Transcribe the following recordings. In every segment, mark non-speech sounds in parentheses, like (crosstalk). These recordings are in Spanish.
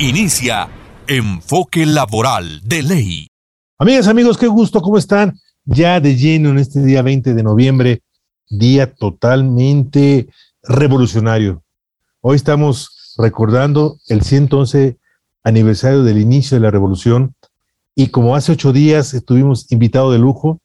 Inicia Enfoque Laboral de Ley. Amigas, amigos, qué gusto, ¿cómo están? Ya de lleno en este día 20 de noviembre, día totalmente revolucionario. Hoy estamos recordando el 111 aniversario del inicio de la revolución y como hace ocho días estuvimos invitados de lujo,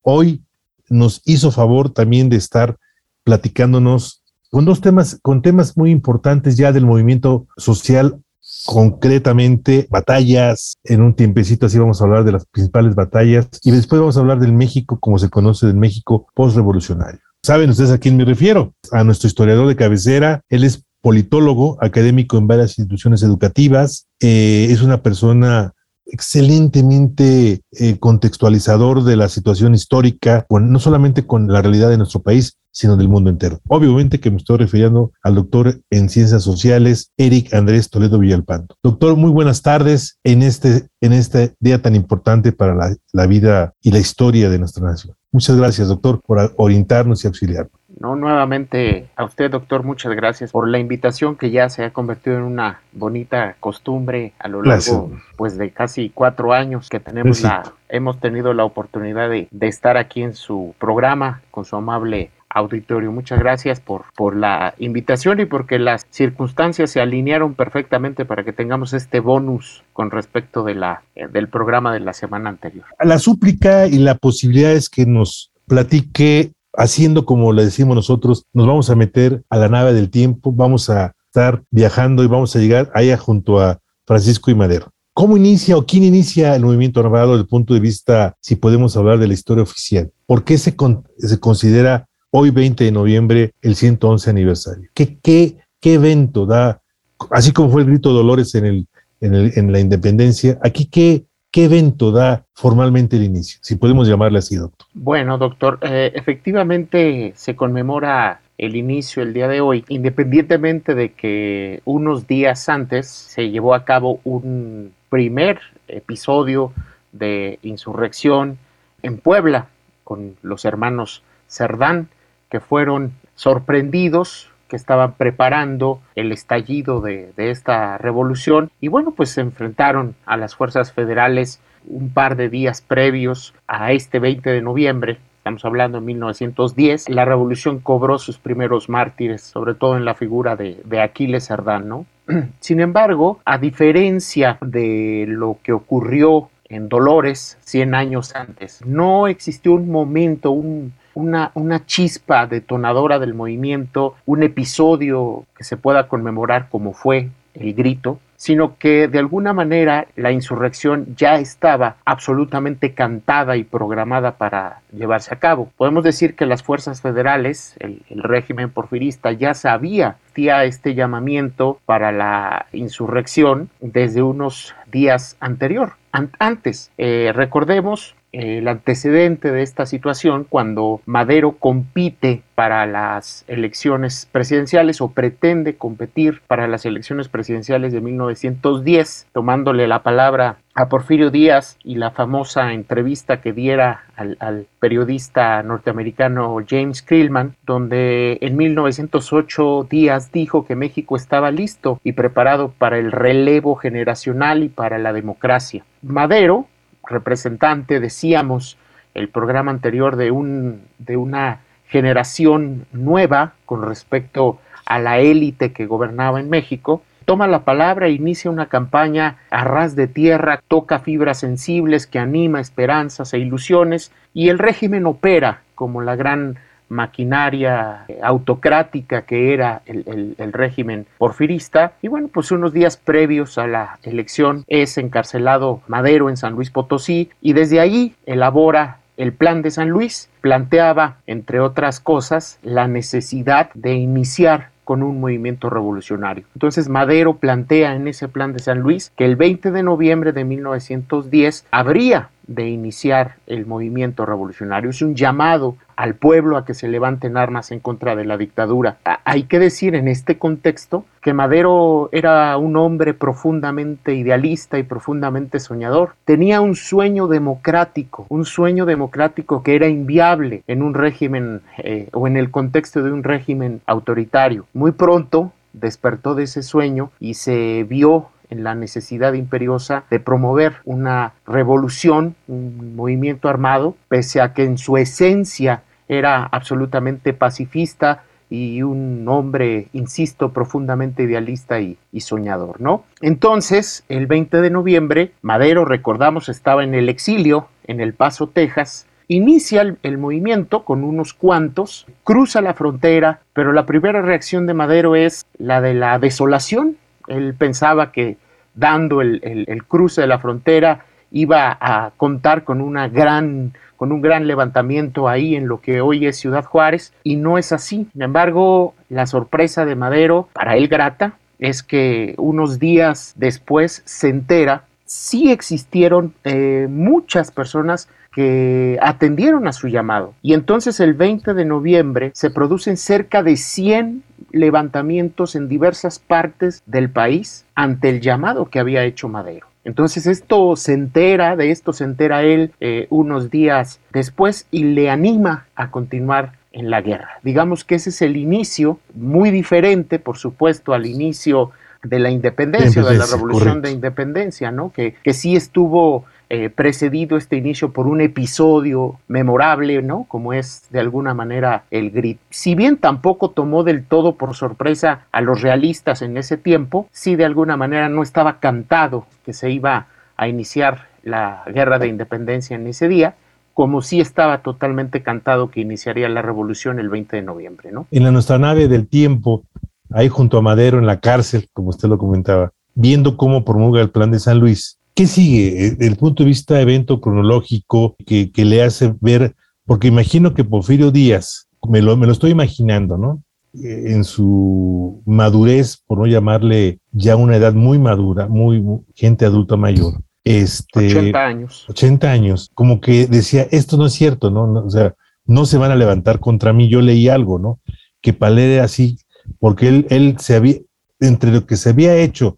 hoy nos hizo favor también de estar platicándonos con dos temas, con temas muy importantes ya del movimiento social concretamente batallas. En un tiempecito así vamos a hablar de las principales batallas y después vamos a hablar del México como se conoce del México postrevolucionario. ¿Saben ustedes a quién me refiero? A nuestro historiador de cabecera. Él es politólogo, académico en varias instituciones educativas. Eh, es una persona excelentemente eh, contextualizador de la situación histórica, no solamente con la realidad de nuestro país, sino del mundo entero. Obviamente que me estoy refiriendo al doctor en ciencias sociales, Eric Andrés Toledo Villalpando. Doctor, muy buenas tardes en este, en este día tan importante para la, la vida y la historia de nuestra nación. Muchas gracias, doctor, por orientarnos y auxiliarnos. No, nuevamente a usted, doctor, muchas gracias por la invitación que ya se ha convertido en una bonita costumbre a lo largo pues de casi cuatro años que tenemos la, hemos tenido la oportunidad de, de estar aquí en su programa con su amable auditorio. Muchas gracias por, por la invitación y porque las circunstancias se alinearon perfectamente para que tengamos este bonus con respecto de la, del programa de la semana anterior. La súplica y la posibilidad es que nos platique haciendo como le decimos nosotros, nos vamos a meter a la nave del tiempo, vamos a estar viajando y vamos a llegar allá junto a Francisco y Madero. ¿Cómo inicia o quién inicia el movimiento armado desde el punto de vista, si podemos hablar de la historia oficial? ¿Por qué se, se considera hoy 20 de noviembre el 111 aniversario? ¿Qué, evento da, así como fue el grito de Dolores en, el, en, el, en la independencia, aquí qué, ¿Qué evento da formalmente el inicio? Si podemos llamarle así, doctor. Bueno, doctor, eh, efectivamente se conmemora el inicio el día de hoy, independientemente de que unos días antes se llevó a cabo un primer episodio de insurrección en Puebla con los hermanos Cerdán, que fueron sorprendidos que estaban preparando el estallido de, esta revolución y bueno, pues se enfrentaron a las fuerzas federales un par de días previos a este 20 de noviembre. Estamos hablando de 1910. La revolución cobró sus primeros mártires, sobre todo en la figura de, Aquiles Cerdán, ¿no? (clears throat) Sin embargo, a diferencia de lo que ocurrió en Dolores 100 años antes, no existió un momento, un, una, chispa detonadora del movimiento, un episodio que se pueda conmemorar como fue el grito, sino que de alguna manera la insurrección ya estaba absolutamente cantada y programada para llevarse a cabo. Podemos decir que las fuerzas federales, el, régimen porfirista, ya sabía este llamamiento para la insurrección desde unos días anterior, antes. Eh, recordemos el antecedente de esta situación cuando Madero compite para las elecciones presidenciales o pretende competir para las elecciones presidenciales de 1910, tomándole la palabra a Porfirio Díaz y la famosa entrevista que diera al, periodista norteamericano James Krillman, donde en 1908 Díaz dijo que México estaba listo y preparado para el relevo generacional y para la democracia. Madero, representante, decíamos, el programa anterior de, un, de una generación nueva con respecto a la élite que gobernaba en México, toma la palabra e inicia una campaña a ras de tierra, toca fibras sensibles que anima esperanzas e ilusiones y el régimen opera como la gran maquinaria autocrática que era el, régimen porfirista. Y bueno, pues unos días previos a la elección es encarcelado Madero en San Luis Potosí y desde ahí elabora el plan de San Luis. Planteaba, entre otras cosas, la necesidad de iniciar con un movimiento revolucionario. Entonces Madero plantea en ese plan de San Luis que el 20 de noviembre de 1910 habría de iniciar el movimiento revolucionario. Es un llamado al pueblo a que se levanten armas en contra de la dictadura. Hay que decir en este contexto que Madero era un hombre profundamente idealista y profundamente soñador. Tenía un sueño democrático, un sueño democrático que era inviable en un régimen eh, o en el contexto de un régimen autoritario. Muy pronto despertó de ese sueño y se vio en la necesidad imperiosa de promover una revolución, un movimiento armado, pese a que en su esencia era absolutamente pacifista y un hombre, insisto, profundamente idealista y, soñador, ¿no? Entonces, el 20 de noviembre, Madero, recordamos, estaba en el exilio en El Paso, Texas, inicia el, el, movimiento con unos cuantos, cruza la frontera, pero la primera reacción de Madero es la de la desolación, él pensaba que dando el, cruce de la frontera iba a contar con una gran con un gran levantamiento ahí en lo que hoy es Ciudad Juárez y no es así. Sin embargo, la sorpresa de Madero, para él grata, es que unos días después se entera sí existieron eh, muchas personas que atendieron a su llamado. Y entonces el 20 de noviembre se producen cerca de 100 levantamientos en diversas partes del país ante el llamado que había hecho Madero. Entonces esto se entera, de esto se entera él eh, unos días después y le anima a continuar en la guerra. Digamos que ese es el inicio, muy diferente, por supuesto, al inicio de la independencia, de la revolución de independencia, ¿no? Que, que sí estuvo eh, precedido este inicio por un episodio memorable, ¿no? Como es de alguna manera el GRIT. Si bien tampoco tomó del todo por sorpresa a los realistas en ese tiempo, sí de alguna manera no estaba cantado que se iba a iniciar la guerra de independencia en ese día, como sí estaba totalmente cantado que iniciaría la revolución el 20 de noviembre, ¿no? En la nuestra nave del tiempo, ahí junto a Madero en la cárcel, como usted lo comentaba, viendo cómo promulga el plan de San Luis, ¿Qué sigue? El punto de vista evento cronológico que, le hace ver, porque imagino que Porfirio Díaz, me lo, me lo estoy imaginando, ¿no? Eh, en su madurez, por no llamarle ya una edad muy madura, muy, gente adulta mayor. Este, 80 años. 80 años, como que decía, esto no es cierto, ¿no? o sea, no se van a levantar contra mí. Yo leí algo, ¿no? Que Palé era así, porque él, él se había, entre lo que se había hecho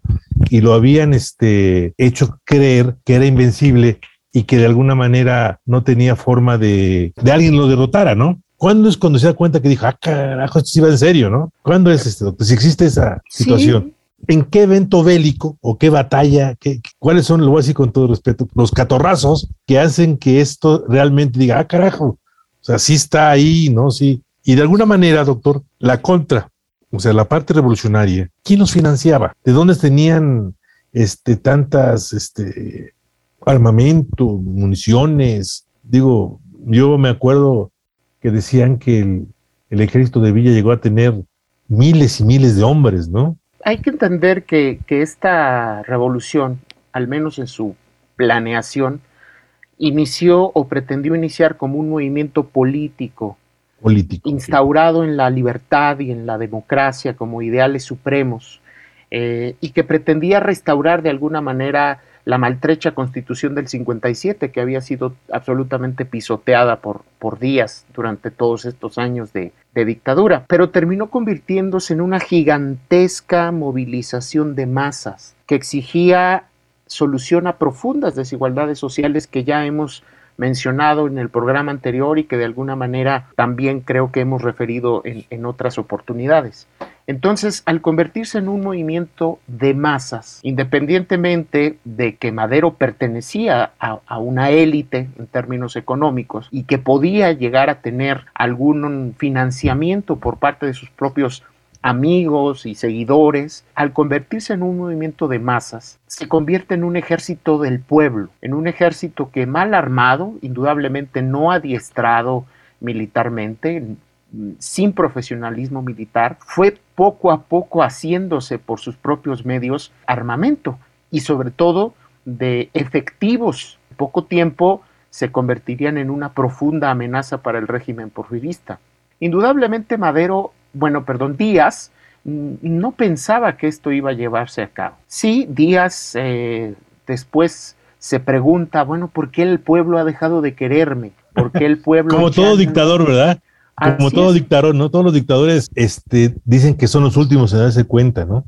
y lo habían este, hecho creer que era invencible y que de alguna manera no tenía forma de, de alguien lo derrotara, ¿no? ¿Cuándo es cuando se da cuenta que dijo, ah, carajo, esto sí va en serio, ¿no? ¿Cuándo es esto? Si existe esa situación. ¿En qué evento bélico o qué batalla, qué, cuáles son, lo voy a decir con todo respeto, los catorrazos que hacen que esto realmente diga, ah, carajo, o sea, sí está ahí, ¿no? Sí. Y de alguna manera, doctor, la contra o sea, la parte revolucionaria, ¿quién los financiaba? ¿De dónde tenían este, tantas este, armamento, municiones? Digo, yo me acuerdo que decían que el, ejército de Villa llegó a tener miles y miles de hombres, ¿no? Hay que entender que, que esta revolución, al menos en su planeación, inició o pretendió iniciar como un movimiento político instaurado en la libertad y en la democracia como ideales supremos, eh, y que pretendía restaurar de alguna manera la maltrecha constitución del 57, que había sido absolutamente pisoteada por, por días durante todos estos años de, de dictadura, pero terminó convirtiéndose en una gigantesca movilización de masas que exigía solución a profundas desigualdades sociales que ya hemos mencionado en el programa anterior y que de alguna manera también creo que hemos referido en, otras oportunidades. Entonces, al convertirse en un movimiento de masas, independientemente de que Madero pertenecía a, a, una élite en términos económicos y que podía llegar a tener algún financiamiento por parte de sus propios amigos y seguidores, al convertirse en un movimiento de masas, se convierte en un ejército del pueblo, en un ejército que mal armado, indudablemente no adiestrado militarmente, sin profesionalismo militar, fue poco a poco haciéndose por sus propios medios armamento y sobre todo de efectivos. poco tiempo se convertirían en una profunda amenaza para el régimen porfirista. Indudablemente Madero bueno, perdón, Díaz no pensaba que esto iba a llevarse a cabo. Sí, días eh, después se pregunta, bueno, ¿por qué el pueblo ha dejado de quererme? ¿Por qué el (laughs) pueblo... Como todo dictador, ¿verdad? Como todo dictador, ¿no? Todos los dictadores este, dicen que son los últimos en darse cuenta, ¿no?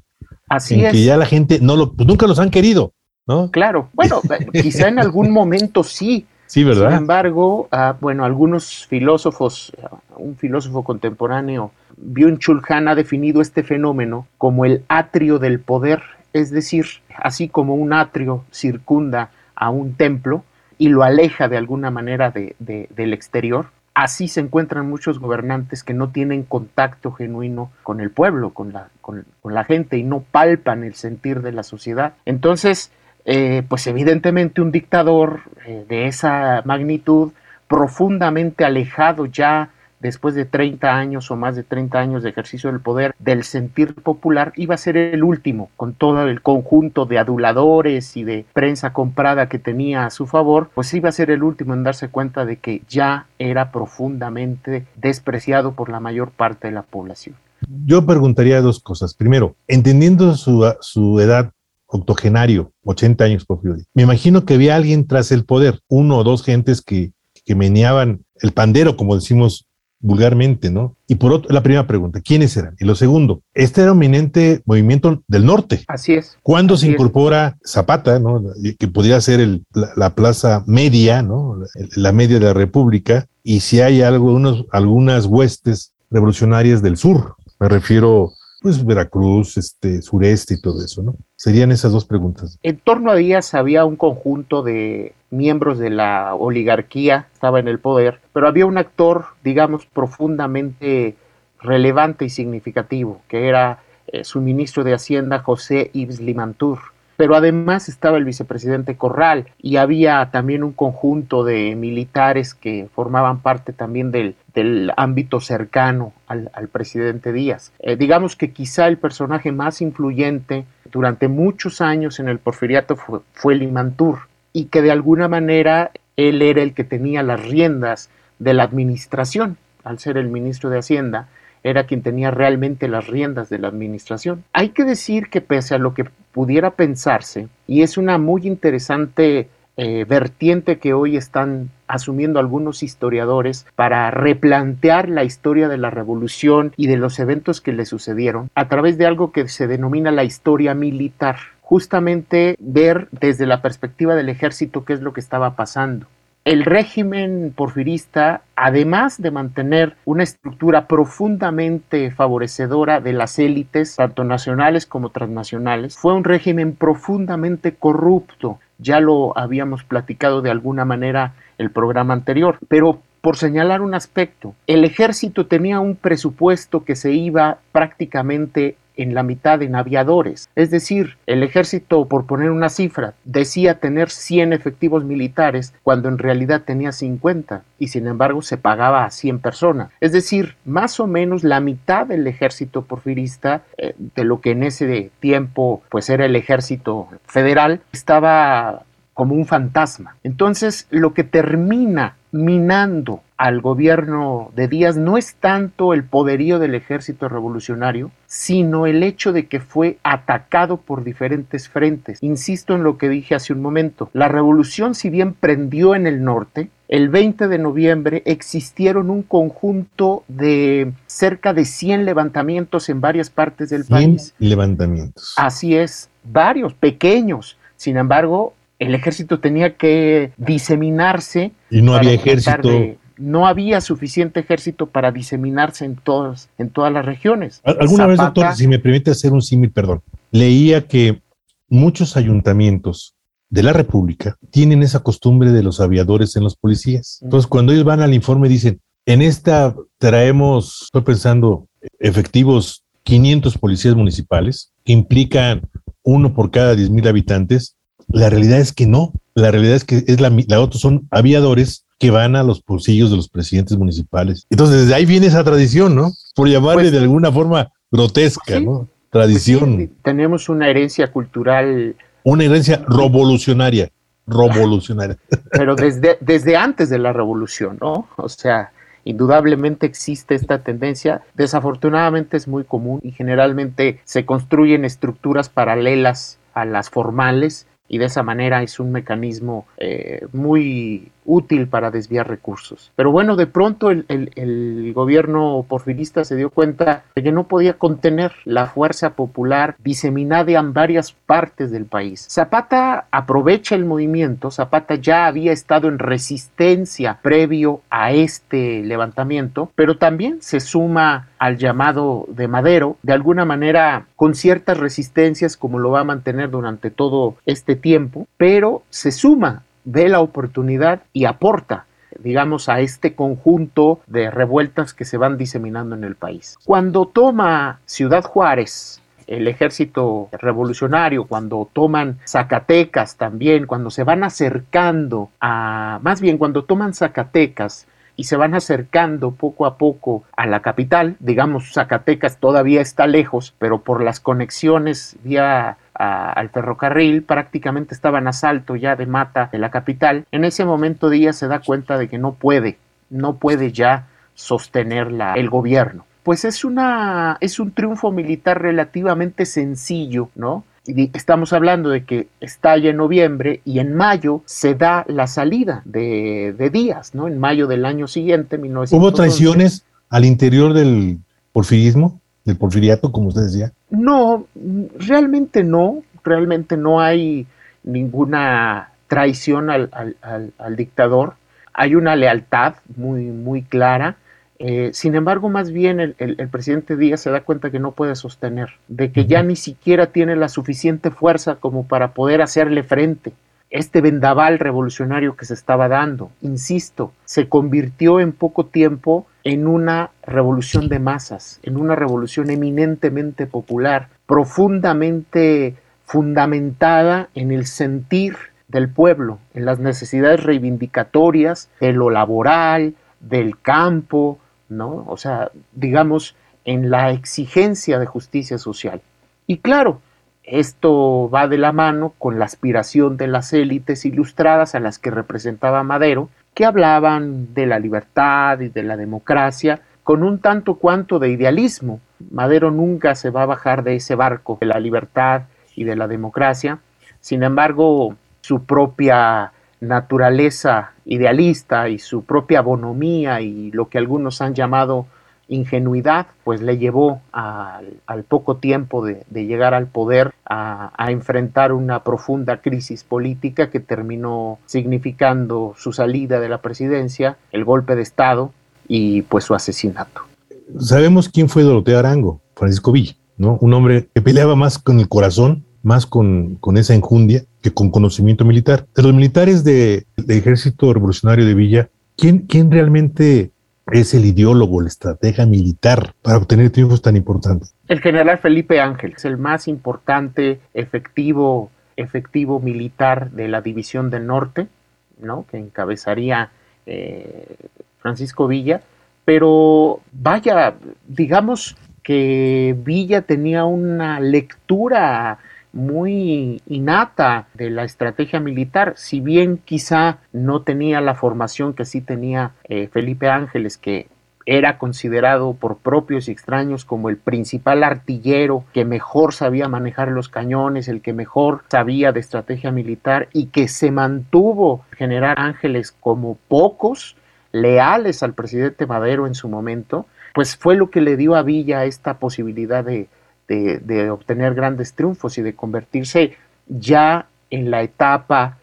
Así en es. Que ya la gente no lo, pues nunca los han querido, ¿no? Claro, bueno, (laughs) quizá en algún momento sí. Sin embargo, ah, bueno, algunos filósofos, un filósofo contemporáneo, Byung-Chul Han ha definido este fenómeno como el atrio del poder, es decir, así como un atrio circunda a un templo y lo aleja de alguna manera de, del exterior, así se encuentran muchos gobernantes que no tienen contacto genuino con el pueblo, con la, con, la gente y no palpan el sentir de la sociedad. Entonces, eh, pues evidentemente un dictador eh, de esa magnitud, profundamente alejado ya después de 30 años o más de 30 años de ejercicio del poder del sentir popular, iba a ser el último, con todo el conjunto de aduladores y de prensa comprada que tenía a su favor, pues iba a ser el último en darse cuenta de que ya era profundamente despreciado por la mayor parte de la población. Yo preguntaría dos cosas. Primero, entendiendo su, su edad octogenario, 80 años por me imagino que había alguien tras el poder, uno o dos gentes que, que meneaban el pandero, como decimos vulgarmente, ¿no? Y por otro, la primera pregunta, ¿quiénes eran? Y lo segundo, este era un eminente movimiento del norte. Así es. ¿Cuándo se incorpora Zapata, ¿no? Que podría ser el, la, plaza media, ¿no? La, media de la República, y si hay algunas huestes revolucionarias del sur. Me refiero pues Veracruz, este, sureste y todo eso, ¿no? Serían esas dos preguntas. En torno a Díaz había un conjunto de miembros de la oligarquía, estaba en el poder, pero había un actor, digamos, profundamente relevante y significativo, que era eh, su ministro de Hacienda, José Yves Limantur pero además estaba el vicepresidente Corral y había también un conjunto de militares que formaban parte también del, ámbito cercano al, presidente Díaz. Eh, digamos que quizá el personaje más influyente durante muchos años en el porfiriato fue, fue Limantur y que de alguna manera él era el que tenía las riendas de la administración al ser el ministro de Hacienda era quien tenía realmente las riendas de la administración. Hay que decir que pese a lo que pudiera pensarse, y es una muy interesante eh, vertiente que hoy están asumiendo algunos historiadores para replantear la historia de la revolución y de los eventos que le sucedieron a través de algo que se denomina la historia militar justamente ver desde la perspectiva del ejército qué es lo que estaba pasando el régimen porfirista, además de mantener una estructura profundamente favorecedora de las élites, tanto nacionales como transnacionales, fue un régimen profundamente corrupto. Ya lo habíamos platicado de alguna manera el programa anterior, pero por señalar un aspecto, el ejército tenía un presupuesto que se iba prácticamente en la mitad en aviadores. Es decir, el ejército, por poner una cifra, decía tener 100 efectivos militares cuando en realidad tenía 50 y sin embargo se pagaba a 100 personas. Es decir, más o menos la mitad del ejército porfirista, eh, de lo que en ese tiempo pues era el ejército federal, estaba como un fantasma. Entonces, lo que termina minando al gobierno de Díaz no es tanto el poderío del ejército revolucionario, sino el hecho de que fue atacado por diferentes frentes. Insisto en lo que dije hace un momento. La revolución, si bien prendió en el norte, el 20 de noviembre existieron un conjunto de cerca de 100 levantamientos en varias partes del 100 país. levantamientos. Así es, varios, pequeños. Sin embargo, el ejército tenía que diseminarse. Y no había ejército. no había suficiente ejército para diseminarse en todas, en todas las regiones. Alguna vez, doctor, si me permite hacer un símil, perdón, leía que muchos ayuntamientos de la República tienen esa costumbre de los aviadores en los policías. Entonces, cuando ellos van al informe, dicen, en esta traemos, estoy pensando, efectivos 500 policías municipales, que implican uno por cada 10 mil habitantes, la realidad es que no. La realidad es que es la, la otra son aviadores que van a los bolsillos de los presidentes municipales. Entonces, desde ahí viene esa tradición, ¿no? Por llamarle pues de alguna forma grotesca, ¿no? Tradición. Pues tenemos una herencia cultural. Una herencia revolucionaria. Revolucionaria. (laughs) Pero desde, desde antes de la revolución, ¿no? O sea, Indudablemente existe esta tendencia, desafortunadamente es muy común y generalmente se construyen estructuras paralelas a las formales y de esa manera es un mecanismo eh, muy útil para desviar recursos. Pero bueno, de pronto el, gobierno porfirista se dio cuenta de que no podía contener la fuerza popular diseminada en varias partes del país. Zapata aprovecha el movimiento, Zapata ya había estado en resistencia previo a este levantamiento, pero también se suma al llamado de Madero, de alguna manera con ciertas resistencias como lo va a mantener durante todo este tiempo, pero se suma ve la oportunidad y aporta digamos, a este conjunto de revueltas que se van diseminando en el país. Cuando toma Ciudad Juárez, el ejército revolucionario, cuando toman Zacatecas también, cuando se van acercando a, más bien cuando toman Zacatecas y se van acercando poco a poco a la capital, digamos, Zacatecas todavía está lejos, pero por las conexiones vía al ferrocarril, prácticamente estaban a salto ya de mata de la capital. En ese momento Díaz se da cuenta de que no puede, no puede ya sostener el gobierno. Pues es una es un triunfo militar relativamente sencillo, ¿no? estamos hablando de que estalla en noviembre y en mayo se da la salida de, Díaz, ¿no? En mayo del año siguiente, ¿Hubo traiciones al interior del porfirismo? Del porfiriato, como usted decía? No, realmente no, realmente no hay ninguna traición al, dictador, hay una lealtad muy, muy clara. Eh, sin embargo, más bien el, el, presidente Díaz se da cuenta que no puede sostener, de que ya ni siquiera tiene la suficiente fuerza como para poder hacerle frente este vendaval revolucionario que se estaba dando, insisto, se convirtió en poco tiempo en una revolución de masas, en una revolución eminentemente popular, profundamente fundamentada en el sentir del pueblo, en las necesidades reivindicatorias de lo laboral, del campo, ¿no? O sea, digamos, en la exigencia de justicia social. Y claro, esto va de la mano con la aspiración de las élites ilustradas a las que representaba Madero, que hablaban de la libertad y de la democracia con un tanto cuanto de idealismo. Madero nunca se va a bajar de ese barco de la libertad y de la democracia. Sin embargo, su propia naturaleza idealista y su propia bonomía y lo que algunos han llamado ingenuidad, pues le llevó al, poco tiempo de, llegar al poder a, enfrentar una profunda crisis política que terminó significando su salida de la presidencia, el golpe de Estado y pues su asesinato. Sabemos quién fue Doroteo Arango, Francisco Villa, ¿no? Un hombre que peleaba más con el corazón, más con, con esa enjundia que con conocimiento militar. De los militares del ejército revolucionario de Villa, ¿quién, quién realmente es el ideólogo, el estratega militar para obtener triunfos tan importantes? El general Felipe Ángel es el más importante, efectivo, efectivo militar de la División del Norte, ¿no? que encabezaría eh, Francisco Villa, pero vaya, digamos que Villa tenía una lectura muy innata de la estrategia militar, si bien quizá no tenía la formación que sí tenía eh, Felipe Ángeles, que era considerado por propios y extraños como el principal artillero que mejor sabía manejar los cañones, el que mejor sabía de estrategia militar y que se mantuvo generar Ángeles como pocos leales al presidente Madero en su momento, pues fue lo que le dio a Villa esta posibilidad de, de, obtener grandes triunfos y de convertirse ya en la etapa,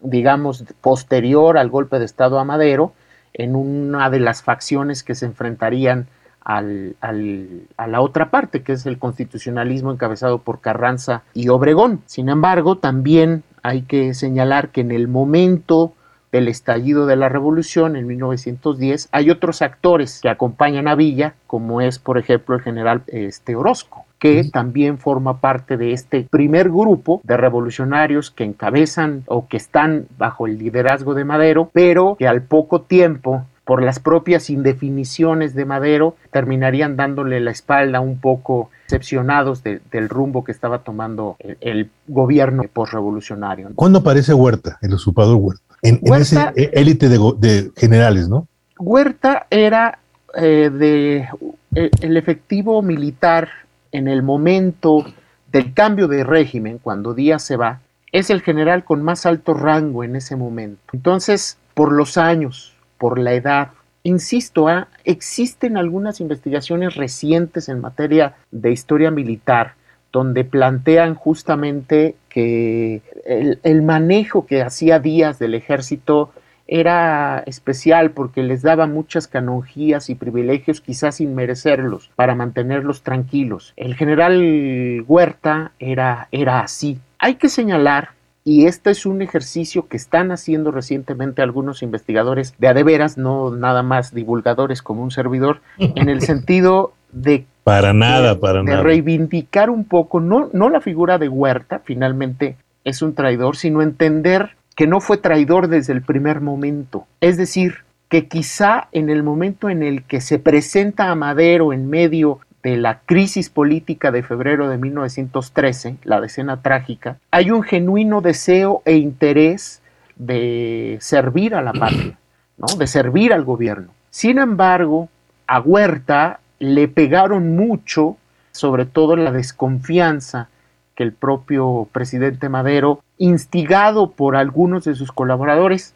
digamos, posterior al golpe de Estado a Madero, en una de las facciones que se enfrentarían al, a la otra parte, que es el constitucionalismo encabezado por Carranza y Obregón. Sin embargo, también hay que señalar que en el momento del estallido de la revolución en 1910 hay otros actores que acompañan a Villa, como es, por ejemplo, el general este, Orozco que también forma parte de este primer grupo de revolucionarios que encabezan o que están bajo el liderazgo de Madero, pero que al poco tiempo por las propias indefiniciones de Madero, terminarían dándole la espalda un poco decepcionados del rumbo que estaba tomando el, gobierno postrevolucionario. ¿Cuándo aparece Huerta, el usurpador Huerta? En, esa élite de, de, generales, ¿no? Huerta era eh, de eh, el efectivo militar en el momento del cambio de régimen, cuando Díaz se va, es el general con más alto rango en ese momento. Entonces, por los años, por la edad, insisto, ¿ah? existen algunas investigaciones recientes en materia de historia militar donde plantean justamente que el, el manejo que hacía Díaz del ejército era especial porque les daba muchas canonjías y privilegios quizás sin merecerlos para mantenerlos tranquilos. El general Huerta era, era así. Hay que señalar y este es un ejercicio que están haciendo recientemente algunos investigadores de adeveras, no nada más divulgadores como un servidor, en el (laughs) sentido de para nada, para de reivindicar un poco, no, no la figura de Huerta, finalmente es un traidor, sino entender que no fue traidor desde el primer momento. Es decir, que quizá en el momento en el que se presenta a Madero en medio de la crisis política de febrero de 1913, la decena trágica, hay un genuino deseo e interés de servir a la patria, (clears throat) ¿no? de servir al gobierno. Sin embargo, a Huerta le pegaron mucho, sobre todo la desconfianza que el propio presidente Madero, instigado por algunos de sus colaboradores,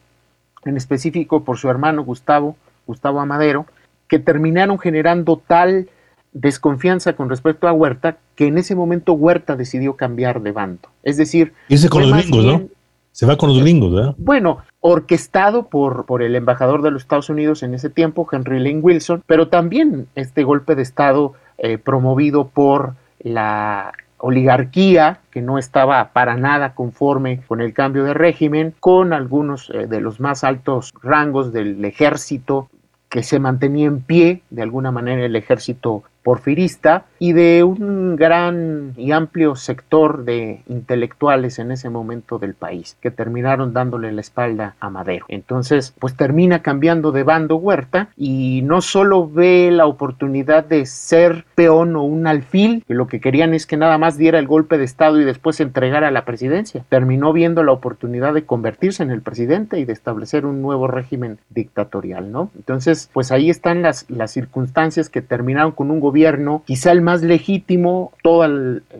en específico por su hermano Gustavo, Gustavo Amadero, que terminaron generando tal desconfianza con respecto a Huerta que en ese momento Huerta decidió cambiar de bando. Es decir, con los gringos, ¿no? Se va con los gringos, ¿verdad? Bueno, orquestado por, por el embajador de los Estados Unidos en ese tiempo, Henry Lane Wilson, pero también este golpe de Estado eh, promovido por la oligarquía que no estaba para nada conforme con el cambio de régimen, con algunos eh, de los más altos rangos del ejército que se mantenía en pie, de alguna manera el ejército porfirista y de un gran y amplio sector de intelectuales en ese momento del país que terminaron dándole la espalda a Madero. Entonces, pues termina cambiando de bando Huerta y no solo ve la oportunidad de ser peón o un alfil, que lo que querían es que nada más diera el golpe de Estado y después entregara la presidencia. Terminó viendo la oportunidad de convertirse en el presidente y de establecer un nuevo régimen dictatorial, ¿no? Entonces, pues ahí están las, las circunstancias que terminaron con un gobierno quizá el más legítimo, todos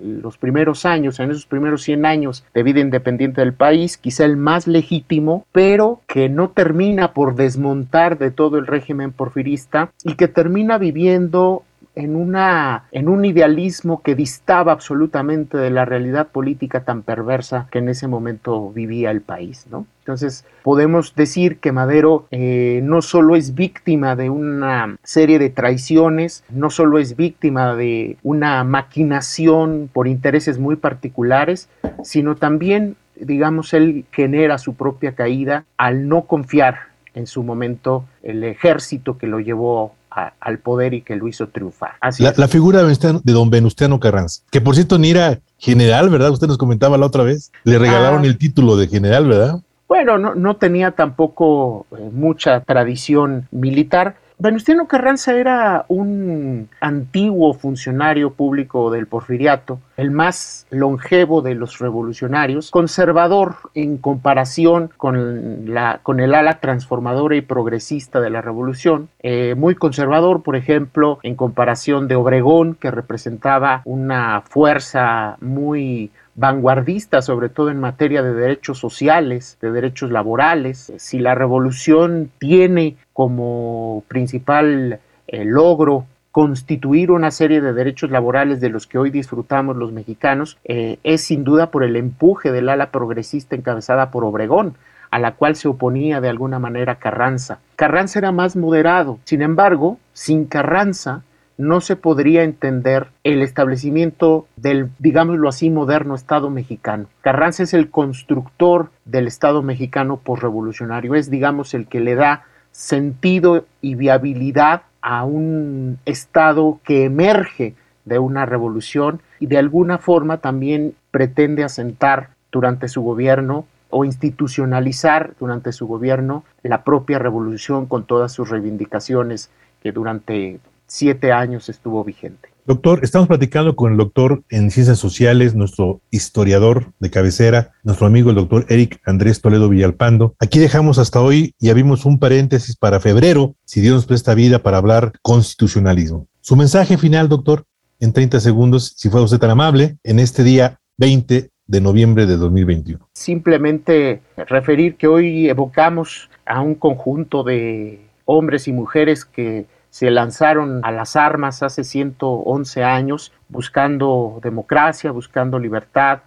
los primeros años, en esos primeros 100 años de vida independiente del país, quizá el más legítimo, pero que no termina por desmontar de todo el régimen porfirista y que termina viviendo en, una, en un idealismo que distaba absolutamente de la realidad política tan perversa que en ese momento vivía el país, ¿no? Entonces, podemos decir que Madero eh, no solo es víctima de una serie de traiciones, no solo es víctima de una maquinación por intereses muy particulares, sino también, digamos, él genera su propia caída al no confiar en su momento el ejército que lo llevó al poder y que lo hizo triunfar. Así la, la, figura de don Venustiano Carranza, que por cierto ni era general, ¿verdad? Usted nos comentaba la otra vez, le regalaron ah. el título de general, ¿verdad? Bueno, no, no tenía tampoco eh, mucha tradición militar, Venustiano Carranza era un antiguo funcionario público del porfiriato, el más longevo de los revolucionarios, conservador en comparación con, la, con el ala transformadora y progresista de la revolución, eh, muy conservador, por ejemplo, en comparación de Obregón, que representaba una fuerza muy vanguardista, sobre todo en materia de derechos sociales, de derechos laborales. Si la revolución tiene como principal eh, logro constituir una serie de derechos laborales de los que hoy disfrutamos los mexicanos, eh, es sin duda por el empuje del ala progresista encabezada por Obregón, a la cual se oponía de alguna manera Carranza. Carranza era más moderado, sin embargo, sin Carranza, no se podría entender el establecimiento del, digámoslo así, moderno Estado mexicano. Carranza es el constructor del Estado mexicano postrevolucionario, es, digamos, el que le da sentido y viabilidad a un Estado que emerge de una revolución y de alguna forma también pretende asentar durante su gobierno o institucionalizar durante su gobierno la propia revolución con todas sus reivindicaciones que durante siete años estuvo vigente. Doctor, estamos platicando con el doctor en ciencias sociales, nuestro historiador de cabecera, nuestro amigo el doctor Eric Andrés Toledo Villalpando. Aquí dejamos hasta hoy y abrimos un paréntesis para febrero, si Dios nos presta vida, para hablar constitucionalismo. Su mensaje final, doctor, en 30 segundos, si fue usted tan amable, en este día 20 de noviembre de 2021. Simplemente referir que hoy evocamos a un conjunto de hombres y mujeres que se lanzaron a las armas hace 111 años buscando democracia, buscando libertad,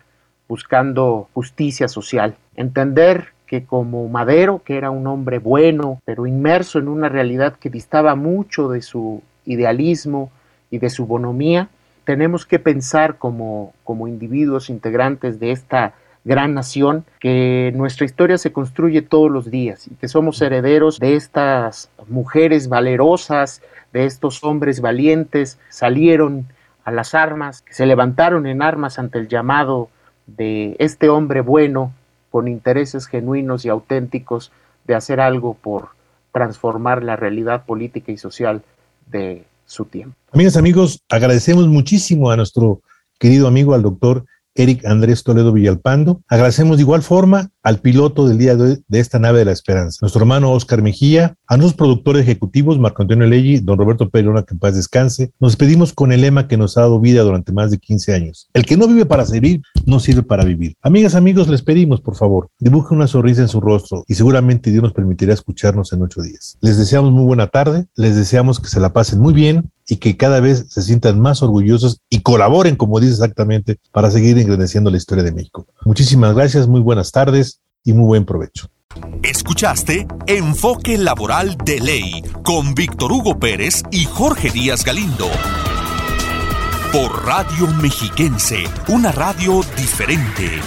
buscando justicia social. Entender que como Madero, que era un hombre bueno, pero inmerso en una realidad que distaba mucho de su idealismo y de su bonomía, tenemos que pensar como, como individuos integrantes de esta gran nación, que nuestra historia se construye todos los días y que somos herederos de estas mujeres valerosas, de estos hombres valientes, salieron a las armas, que se levantaron en armas ante el llamado de este hombre bueno, con intereses genuinos y auténticos de hacer algo por transformar la realidad política y social de su tiempo. Amigas, amigos, agradecemos muchísimo a nuestro querido amigo, al doctor Eric Andrés Toledo Villalpando. Agradecemos de igual forma al piloto del día de de esta nave de la esperanza, nuestro hermano Oscar Mejía, a nuestros productores ejecutivos, Marco Antonio Leggi, don Roberto Perona, que en paz descanse. Nos despedimos con el lema que nos ha dado vida durante más de 15 años. El que no vive para servir, no sirve para vivir. Amigas, amigos, les pedimos, por favor, dibujen una sonrisa en su rostro y seguramente Dios nos permitirá escucharnos en ocho días. Les deseamos muy buena tarde, les deseamos que se la pasen muy bien y que cada vez se sientan más orgullosos y colaboren, como dice exactamente, para seguir engrandeciendo la historia de México. Muchísimas gracias, muy buenas tardes y muy buen provecho. Escuchaste Enfoque Laboral de Ley con Víctor Hugo Pérez y Jorge Díaz Galindo. Por Radio Mexiquense, una radio diferente.